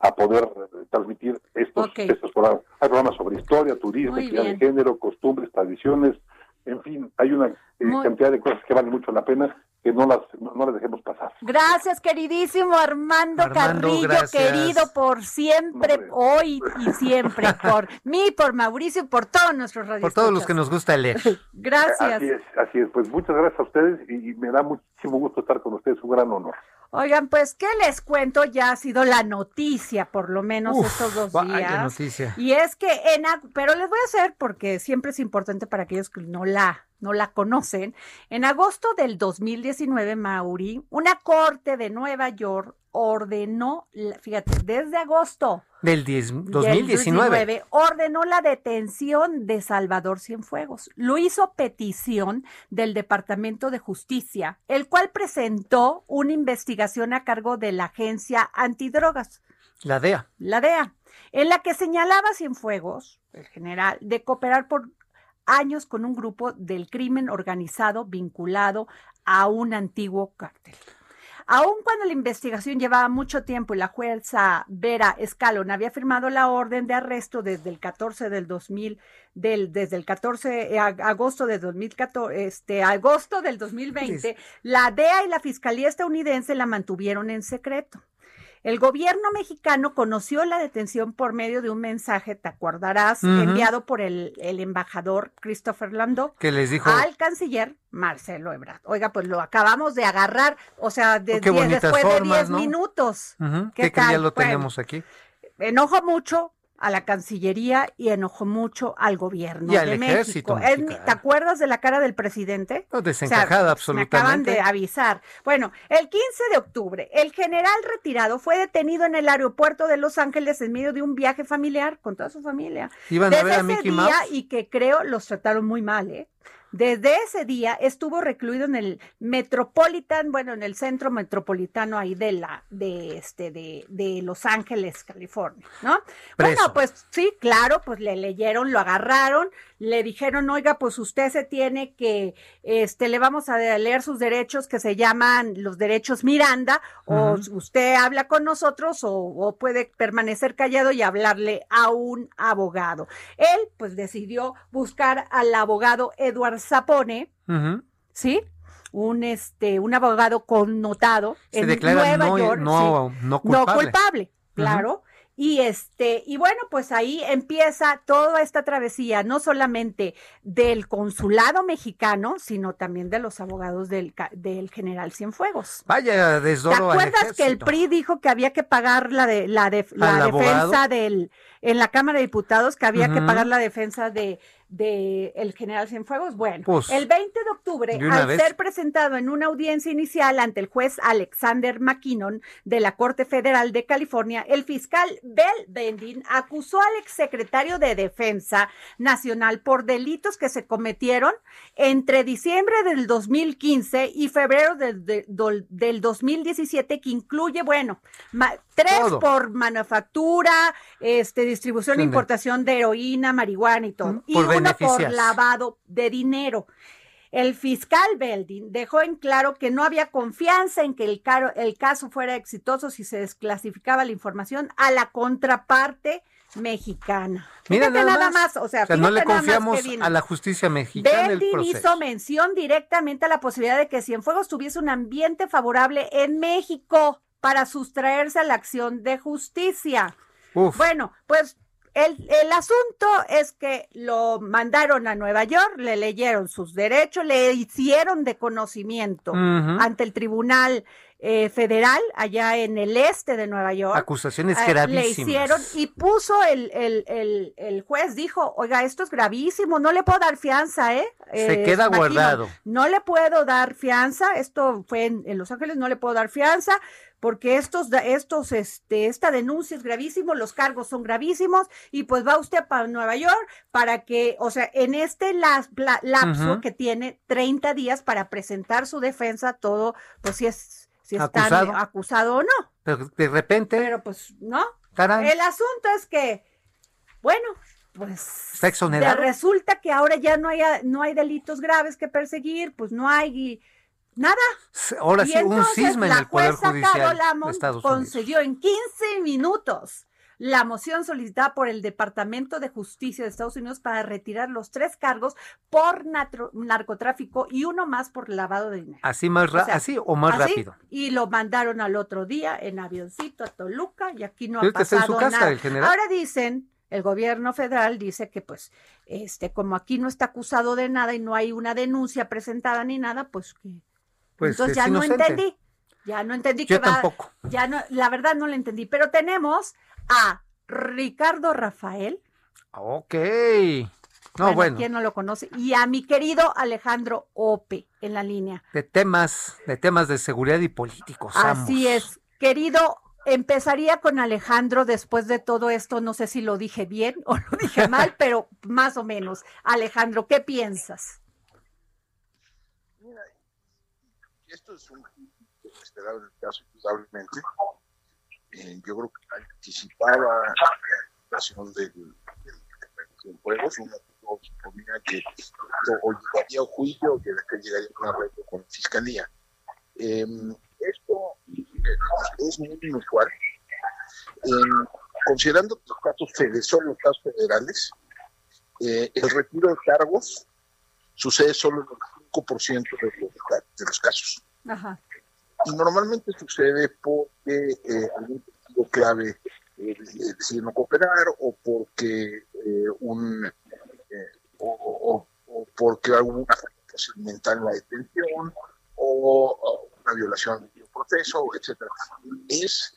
a poder transmitir estos, estos programas. Hay programas sobre historia, turismo, equidad de género, costumbres, tradiciones, en fin, hay una eh, cantidad de cosas que valen mucho la pena que no las, no, las dejemos pasar. Gracias, queridísimo Armando, Carrillo, querido por siempre, hoy y siempre, por mí, por Mauricio y por todos nuestros radios. Por todos los que nos gusta leer. gracias. Así es, así es. Pues muchas gracias a ustedes y me da muchísimo gusto estar con ustedes, un gran honor. Oigan, pues, ¿qué les cuento? Ya ha sido la noticia, por lo menos estos dos días. noticia. Y es que en, pero les voy a hacer, porque siempre es importante para aquellos que no la no la conocen, en agosto del 2019, Mauri, una corte de Nueva York ordenó, fíjate, desde agosto del 2019 ordenó la detención de Salvador Cienfuegos. Lo hizo petición del Departamento de Justicia, el cual presentó una investigación a cargo de la agencia antidrogas. La DEA. La DEA, en la que señalaba a Cienfuegos, el general, de cooperar por años con un grupo del crimen organizado vinculado a un antiguo cártel. Aun cuando la investigación llevaba mucho tiempo y la jueza Vera Escalon había firmado la orden de arresto desde el 14 del 2000, del, desde el 14 de agosto de 2014, este, agosto del 2020, la DEA y la Fiscalía estadounidense la mantuvieron en secreto. El gobierno mexicano conoció la detención por medio de un mensaje, te acordarás, enviado por el, embajador Christopher Landau que les dijo al canciller Marcelo Ebrard. Oiga, pues lo acabamos de agarrar, o sea, de oh, después de 10 minutos. ¿Qué, ¿Qué ya lo tenemos aquí? Enojo mucho, a la Cancillería y enojó mucho al gobierno de México. ¿Te acuerdas de la cara del presidente? No, desencajada absolutamente. Me acaban de avisar. Bueno, el 15 de octubre, el general retirado fue detenido en el aeropuerto de Los Ángeles en medio de un viaje familiar con toda su familia. Iban a ver a Mickey Mouse. Y que creo los trataron muy mal, ¿eh? Desde ese día estuvo recluido en el Metropolitan, bueno, en el centro metropolitano ahí de la, de este, de, de Los Ángeles, California, ¿no? Bueno, pues sí, claro, pues le leyeron, lo agarraron, le dijeron, oiga, pues usted se tiene que, este, le vamos a leer sus derechos que se llaman los derechos Miranda, o usted habla con nosotros o, puede permanecer callado y hablarle a un abogado. Él, pues decidió buscar al abogado Edward Zapone, ¿sí? un este un abogado connotado en Nueva York, no, culpable. claro. Y este, y bueno, pues ahí empieza toda esta travesía, no solamente del consulado mexicano, sino también de los abogados del, del general Cienfuegos. Vaya desdoro ¿Te acuerdas que el PRI dijo que había que pagar la de la, de, la defensa del en la Cámara de Diputados que había que pagar la defensa de del el general Cienfuegos. Bueno, pues, el 20 de octubre, al ser presentado en una audiencia inicial ante el juez Alexander McKinnon de la Corte Federal de California, el fiscal Bell Bendin acusó al exsecretario de Defensa Nacional por delitos que se cometieron entre diciembre del 2015 y febrero del, del 2017, que incluye, bueno, tres por manufactura, este, distribución e importación de heroína, marihuana y todo. Y por lavado de dinero. El fiscal Beldin dejó en claro que no había confianza en que el, el caso fuera exitoso si se desclasificaba la información a la contraparte mexicana. Mira nada, más, o sea, no le confiamos a la justicia mexicana. Beldin hizo mención directamente a la posibilidad de que Cienfuegos tuviese un ambiente favorable en México para sustraerse a la acción de justicia. Bueno, pues el, asunto es que lo mandaron a Nueva York, le leyeron sus derechos, le hicieron de conocimiento ante el Tribunal eh, Federal allá en el este de Nueva York. Acusaciones gravísimas. Le hicieron y puso el, el, el, juez, dijo, oiga, esto es gravísimo, no le puedo dar fianza, ¿eh? Se queda guardado. No le puedo dar fianza, esto fue en, en Los Ángeles, no le puedo dar fianza porque estos, estos, este, esta denuncia es gravísimo, los cargos son gravísimos, y pues va usted para Nueva York para que, o sea, en este lapso que tiene 30 días para presentar su defensa, todo, pues si es, si está acusado. o no. Pero de repente. Pero pues, ¿no? El asunto es que, bueno, pues resulta que ahora ya no hay, no hay delitos graves que perseguir, pues no hay Nada. Ahora sí, un cisma en el Poder Judicial de Estados concedió en 15 minutos la moción solicitada por el Departamento de Justicia de Estados Unidos para retirar los tres cargos por narcotráfico y uno más por lavado de dinero. Así más así o más rápido. Y lo mandaron al otro día en avioncito a Toluca y aquí no ha pasado nada. Ahora dicen el gobierno federal dice que pues este como aquí no está acusado de nada y no hay una denuncia presentada ni nada, pues que pues, Entonces ya no entendí. Ya no entendí Yo tampoco. Ya no, la verdad no lo entendí. Pero tenemos a Ricardo Rafael. Ok. No, bueno, ¿Quién no lo conoce? Y a mi querido Alejandro Ope en la línea. De temas, de temas de seguridad y políticos. Así es. Querido, empezaría con Alejandro después de todo esto. No sé si lo dije bien o lo dije mal, pero más o menos. Alejandro, ¿qué piensas? Esto es un esperable caso, indudablemente. Eh, yo creo que anticipaba la situación del, del, juego, uno suponía que o llegaría a juicio o que después llegaría a un arreglo con la fiscalía. Em, esto eh, es muy inusual. Em, considerando que los casos son los casos federales, eh, el retiro de cargos sucede solo en el 5% de los, de los casos. Ajá. Y normalmente sucede porque eh, algún testigo clave eh, decide no cooperar o porque eh, un eh, o, o, porque alguna procedimental en la detención o, una violación del proceso, etcétera. Es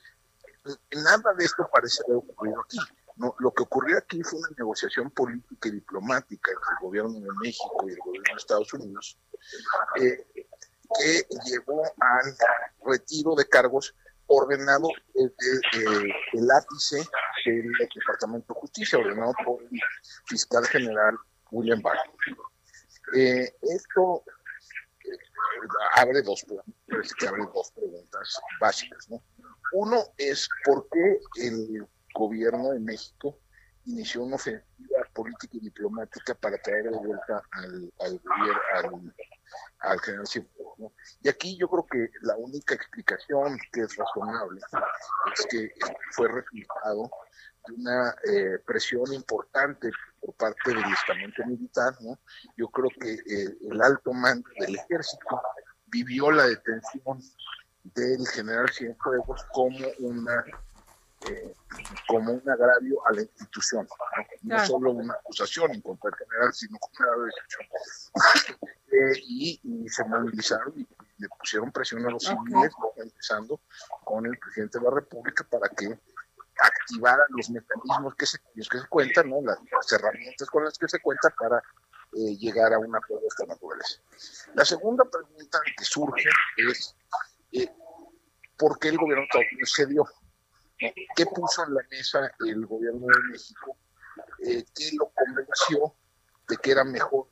nada de esto parece haber ocurrido aquí. Lo que ocurrió aquí fue una negociación política y diplomática entre el gobierno de México y el gobierno de Estados Unidos, eh, que llevó al retiro de cargos ordenado desde el ápice del Departamento de Justicia, ordenado por el fiscal general William Barr. Eh, esto eh, abre, dos, abre dos preguntas básicas. ¿no? Uno es por qué el gobierno de México inició una ofensiva política y diplomática para traer de vuelta al, al, al, al general Cienfuegos. Y aquí yo creo que la única explicación que es razonable es que fue resultado de una eh, presión importante por parte del estamento militar. ¿no? Yo creo que eh, el alto mando del ejército vivió la detención del general Cienfuegos como una eh, como un agravio a la institución, no, solo una acusación en contra del general, sino como un agravio. Eh, y, se movilizaron y le pusieron presión a los civiles, empezando con el presidente de la República para que activaran los mecanismos que se, que se cuentan, ¿no? las, herramientas con las que se cuenta para eh, llegar a un acuerdo de esta naturaleza. La segunda pregunta que surge es eh, ¿por qué el gobierno de Estados Unidos cedió? ¿Qué puso en la mesa el gobierno de México? Eh, ¿Qué lo convenció de que era mejor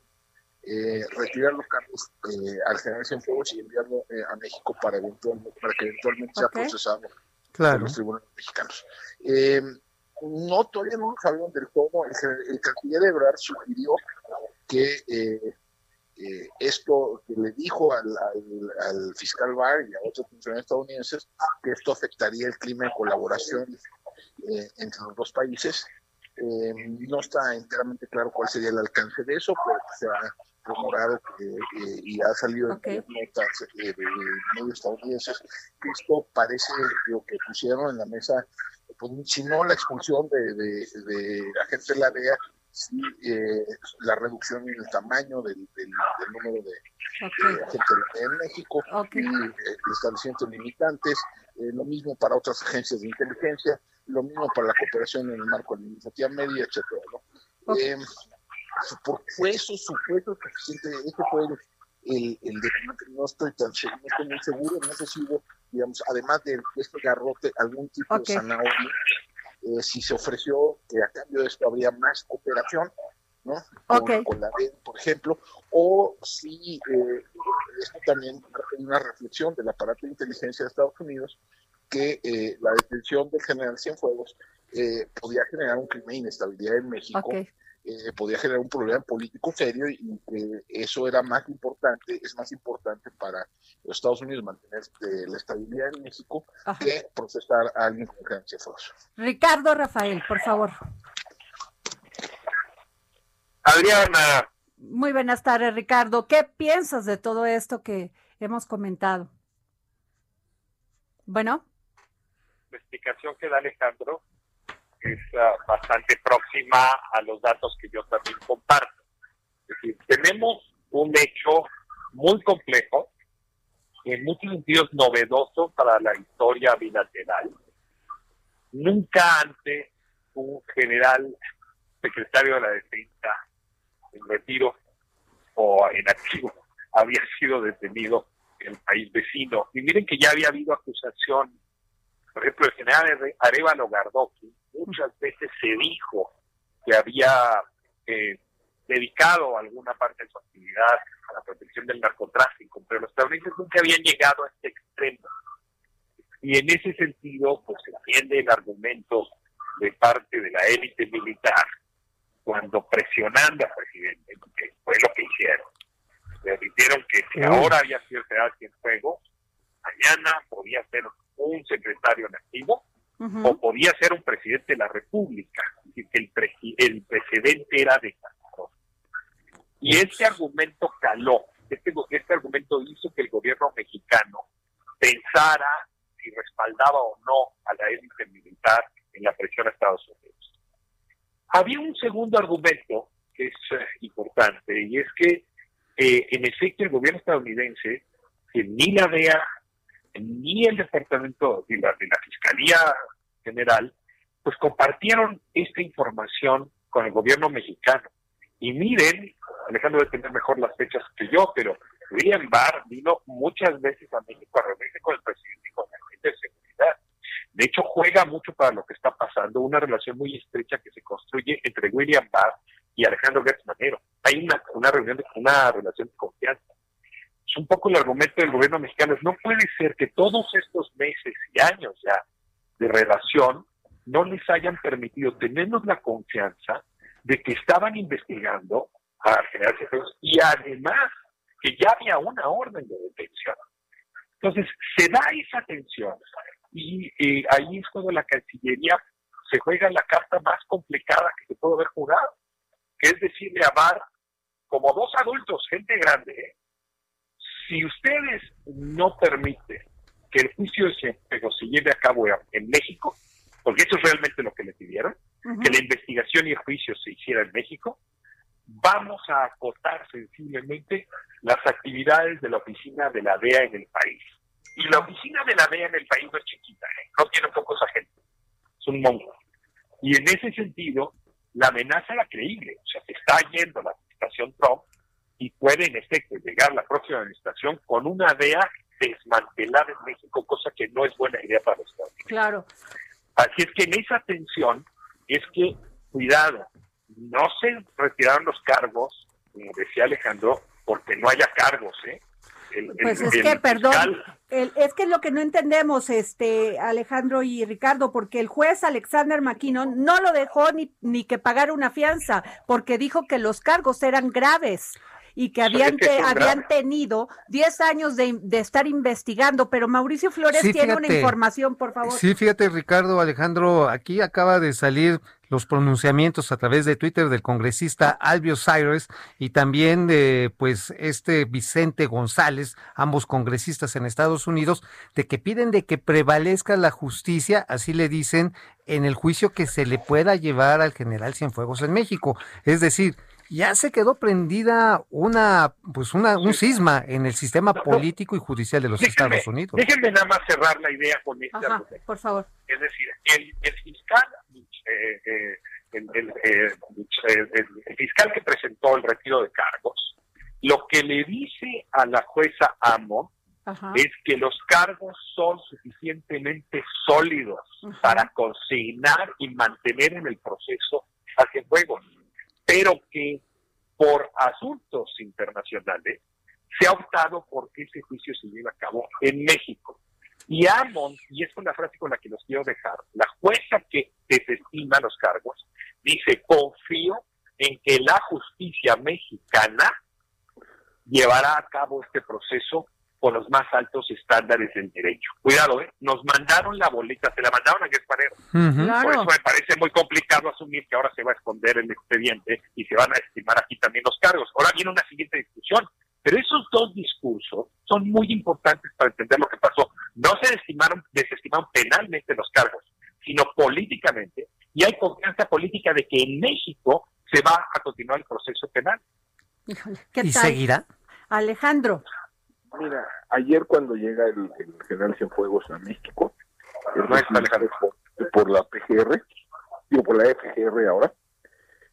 eh, retirar los cargos eh, al general Cienfuegos y enviarlo eh, a México para, para que eventualmente sea procesado por los tribunales mexicanos. no, todavía no lo sabemos del todo. El, el canciller de Ebrard sugirió que esto que le dijo al, al, fiscal Barr y a otros funcionarios estadounidenses que esto afectaría el clima de colaboración entre los dos países. no está enteramente claro cuál sería el alcance de eso, pero se ha rumorado que, y ha salido en notas eh, de medios estadounidenses que esto parece lo que pusieron en la mesa, pues, si no la expulsión de, de, de agentes de la DEA, sí, eh, la reducción en el tamaño del, del, número de, agentes de DEA en México y eh, de limitantes, lo mismo para otras agencias de inteligencia, lo mismo para la cooperación en el marco de la iniciativa media, etcétera, ¿no? por fue eso supuesto suficiente, ese fue el, el, no estoy tan no estoy muy seguro, no sé si hubo, digamos, además de este garrote, algún tipo de zanahoria, eh, si se ofreció que a cambio de esto habría más cooperación, ¿no? Con, la red, por ejemplo, o si eh, esto también una reflexión del aparato de inteligencia de Estados Unidos que eh, la detención del general Cienfuegos eh, podía generar un clima de inestabilidad en México eh, podía generar un problema político serio y que eso era más importante, es más importante para los Estados Unidos mantener eh, la estabilidad en México que procesar a alguien con creencia falsa. Ricardo Rafael, por favor. Adriana. Muy buenas tardes, Ricardo. ¿Qué piensas de todo esto que hemos comentado? Bueno. La explicación que da Alejandro bastante próxima a los datos que yo también comparto. Es decir, tenemos un hecho muy complejo, en muchos sentidos novedoso para la historia bilateral. Nunca antes un general secretario de la defensa en retiro o en activo había sido detenido en el país vecino. Y miren que ya había habido acusación, por ejemplo, el general Arevalo Gardoqui muchas veces se dijo que había eh, dedicado alguna parte de su actividad a la protección del narcotráfico, pero los estadounidenses nunca habían llegado a este extremo. Y en ese sentido, pues se entiende el argumento de parte de la élite militar cuando presionando al presidente, que fue lo que hicieron. Le dijeron que si ahora había sido general en juego, mañana podía ser un secretario en activo o podía ser un presidente de la República, es decir, que el, el precedente era de Castro. Y este argumento caló, este, este argumento hizo que el gobierno mexicano pensara si respaldaba o no a la élite militar en la presión a Estados Unidos. Había un segundo argumento que es eh, importante y es que eh, en efecto el gobierno estadounidense, que ni la DEA ni el departamento de la, de la Fiscalía General, pues compartieron esta información con el gobierno mexicano. Y miren, Alejandro debe tener mejor las fechas que yo, pero William Barr vino muchas veces a México a reunirse con el presidente y con la gente de seguridad. De hecho, juega mucho para lo que está pasando, una relación muy estrecha que se construye entre William Barr y Alejandro Gertz Manero. Hay una, una reunión, una relación de confianza es un poco el argumento del gobierno mexicano. No puede ser que todos estos meses y años ya de relación no les hayan permitido tenernos la confianza de que estaban investigando a General y además que ya había una orden de detención. Entonces, se da esa tensión y ahí es cuando la Cancillería se juega la carta más complicada que se puede haber jugado, que es decirle a Bar, como dos adultos, gente grande, ¿eh? Si ustedes no permiten que el juicio de Cienfuegos se lleve a cabo en México, porque eso es realmente lo que le pidieron, que la investigación y el juicio se hiciera en México, vamos a acotar sensiblemente las actividades de la oficina de la DEA en el país. Y la oficina de la DEA en el país no es chiquita, ¿eh? no tiene pocos agentes, es un monstruo. Y en ese sentido, la amenaza era creíble, o sea, se está yendo la administración Trump y puede en efecto llegar la próxima administración con una DEA desmantelada en México, cosa que no es buena idea para los Estados Unidos. Claro. Así es que en esa tensión es que, cuidado, no se retiraron los cargos, como decía Alejandro, porque no haya cargos, ¿eh? pues es que, perdón, es que es lo que no entendemos, este Alejandro y Ricardo, porque el juez Alexander McKinnon no lo dejó ni, ni que pagar una fianza, porque dijo que los cargos eran graves y que habían, habían tenido 10 años de, estar investigando, pero Mauricio Flores tiene una información, por favor. Sí, fíjate, Ricardo, Alejandro, aquí acaba de salir los pronunciamientos a través de Twitter del congresista Albio Cyrus y también de pues este Vicente González, ambos congresistas en Estados Unidos, de que piden de que prevalezca la justicia, así le dicen, en el juicio que se le pueda llevar al general Cienfuegos en México. Es decir, ya se quedó prendida una, pues una, un cisma en el sistema político y judicial de los Estados Unidos. Déjenme nada más cerrar la idea con este Ajá, Por favor. Es decir, el, fiscal, eh, eh, eh, el, fiscal que presentó el retiro de cargos, lo que le dice a la jueza Amo es que los cargos son suficientemente sólidos para consignar y mantener en el proceso hacia juegos pero que por asuntos internacionales se ha optado por que ese juicio se lleve a cabo en México. Y Amon, y es una frase con la que los quiero dejar, la jueza que desestima los cargos, dice, confío en que la justicia mexicana llevará a cabo este proceso con los más altos estándares del derecho. Cuidado, ¿eh? nos mandaron la boleta, se la mandaron a Gespanero. Por eso me parece muy complicado asumir que ahora se va a esconder el expediente y se van a estimar aquí también los cargos. Ahora viene una siguiente discusión, pero esos dos discursos son muy importantes para entender lo que pasó. No se desestimaron, desestimaron penalmente los cargos, sino políticamente, y hay confianza política de que en México se va a continuar el proceso penal. ¿Y seguirá? Alejandro. Mira, ayer cuando llega el, general Cienfuegos a México, el no por, por, la PGR, digo por la FGR ahora,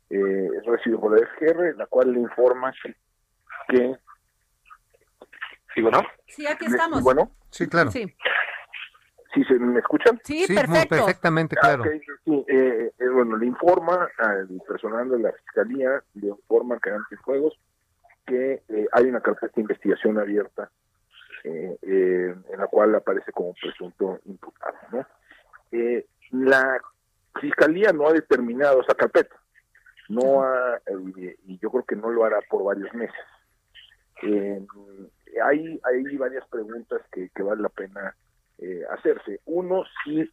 eh, es recibido por la FGR, la cual le informa que... ¿Sí, bueno? Sí, aquí estamos. bueno? Sí, claro. Sí. ¿Sí se me escuchan? Sí, perfecto. perfectamente, claro. sí, eh, eh, bueno, le informa al personal de la Fiscalía, le informa al general Cienfuegos que eh, hay una carpeta de investigación abierta eh, eh, en la cual aparece como presunto imputado. ¿no? la fiscalía no ha determinado esa carpeta, no ha, y yo creo que no lo hará por varios meses. hay, hay varias preguntas que, que vale la pena hacerse. Uno, si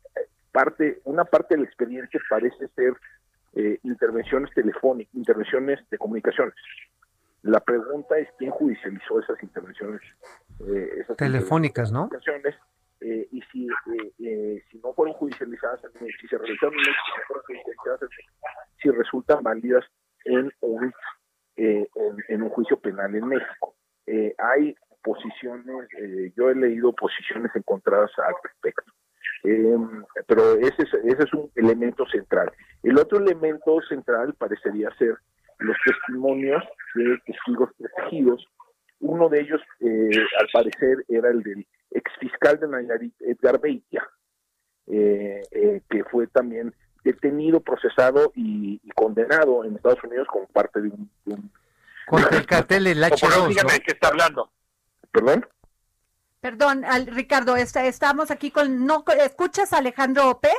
parte, una parte del expediente parece ser intervenciones telefónicas, intervenciones de comunicaciones. La pregunta es quién judicializó esas intervenciones. Eh, telefónicas, ¿no? Eh, y si, eh, eh, si no fueron judicializadas, si se realizaron si no fueron judicializadas, si resultan válidas en un, en, un juicio penal en México. hay posiciones, yo he leído posiciones encontradas al respecto. pero ese es, ese es un elemento central. El otro elemento central parecería ser los testimonios de testigos protegidos. Uno de ellos, eh, al parecer, era el del exfiscal de Nayarit, Edgar Beitia, eh, eh, que fue también detenido, procesado y, condenado en Estados Unidos como parte de un... el cartel del H2, ¿no? qué está hablando. ¿Perdón? Perdón, al, Ricardo, está, estamos aquí con... ¿no ¿Escuchas a Alejandro Ope?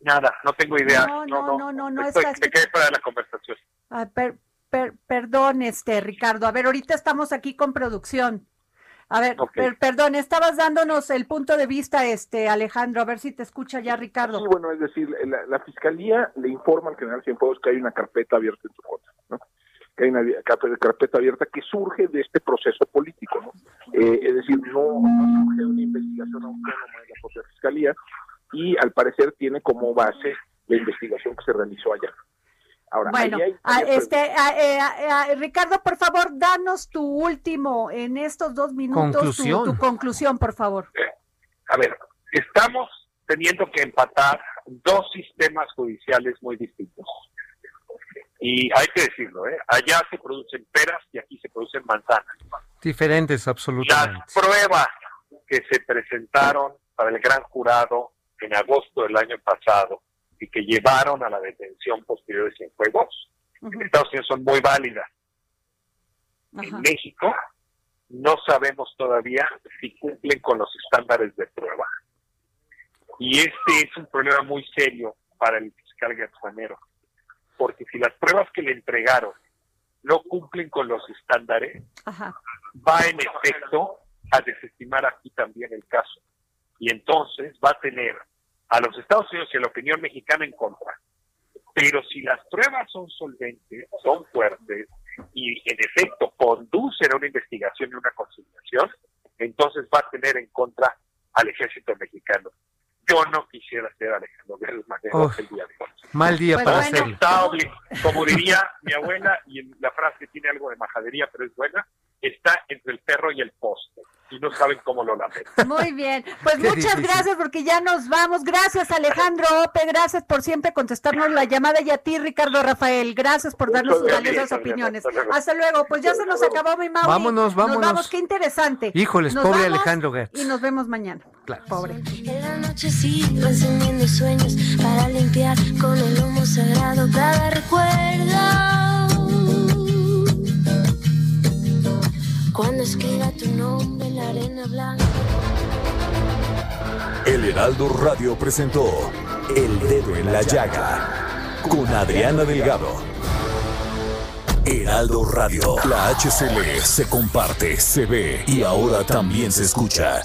Nada, no tengo idea. No, no, no, no, no, Estoy, Me quedé fuera de la conversación. Ah, perdón, este, Ricardo. A ver, ahorita estamos aquí con producción. A ver, perdón, estabas dándonos el punto de vista, este, Alejandro, a ver si te escucha ya Ricardo. Sí, bueno, es decir, la, fiscalía le informa al general Cienfuegos que hay una carpeta abierta en su contra, ¿no? Que hay una carpeta abierta que surge de este proceso político, ¿no? Eh, es decir, no, no surge una investigación autónoma de la propia fiscalía, y al parecer tiene como base la investigación que se realizó allá. Ahora, bueno, este, eh, Ricardo, por favor, danos tu último en estos dos minutos, Tu, conclusión, por favor. a ver, estamos teniendo que empatar dos sistemas judiciales muy distintos. Y hay que decirlo, ¿eh? allá se producen peras y aquí se producen manzanas. Diferentes, absolutamente. Las pruebas que se presentaron para el gran jurado en agosto del año pasado y que llevaron a la detención posterior de Cienfuegos, en Estados Unidos son muy válidas. En México no sabemos todavía si cumplen con los estándares de prueba. Y este es un problema muy serio para el fiscal Garzanero, porque si las pruebas que le entregaron no cumplen con los estándares, va en efecto a desestimar aquí también el caso. Y entonces va a tener a los Estados Unidos y a la opinión mexicana en contra. Pero si las pruebas son solventes, son fuertes y en efecto conducen a una investigación y una conciliación, entonces va a tener en contra al ejército mexicano. Yo no quisiera ser Alejandro Guerrero el día de hoy. Mal día para bueno, Como diría mi abuela, y la frase tiene algo de majadería, pero es buena, está entre el perro y el poste y no saben cómo lo lamen. Muy bien, pues muchas gracias porque ya nos vamos. Gracias Alejandro Ope, gracias por siempre contestarnos la llamada y a ti Ricardo Rafael, gracias por darnos sus valiosas opiniones. Hasta luego. pues ya se nos acabó mi Mauri. Vámonos, vámonos. Nos vamos, qué interesante. Híjoles, pobre Alejandro Gertz. Y nos vemos mañana. Claro. Pobre. En la noche sigo encendiendo sueños para limpiar con el humo sagrado cada recuerdo. Cuando escriba tu nombre la arena blanca. El Heraldo Radio presentó El Dedo en la Llaga con Adriana Delgado. Heraldo Radio, la HCL se comparte, se ve y ahora también se escucha.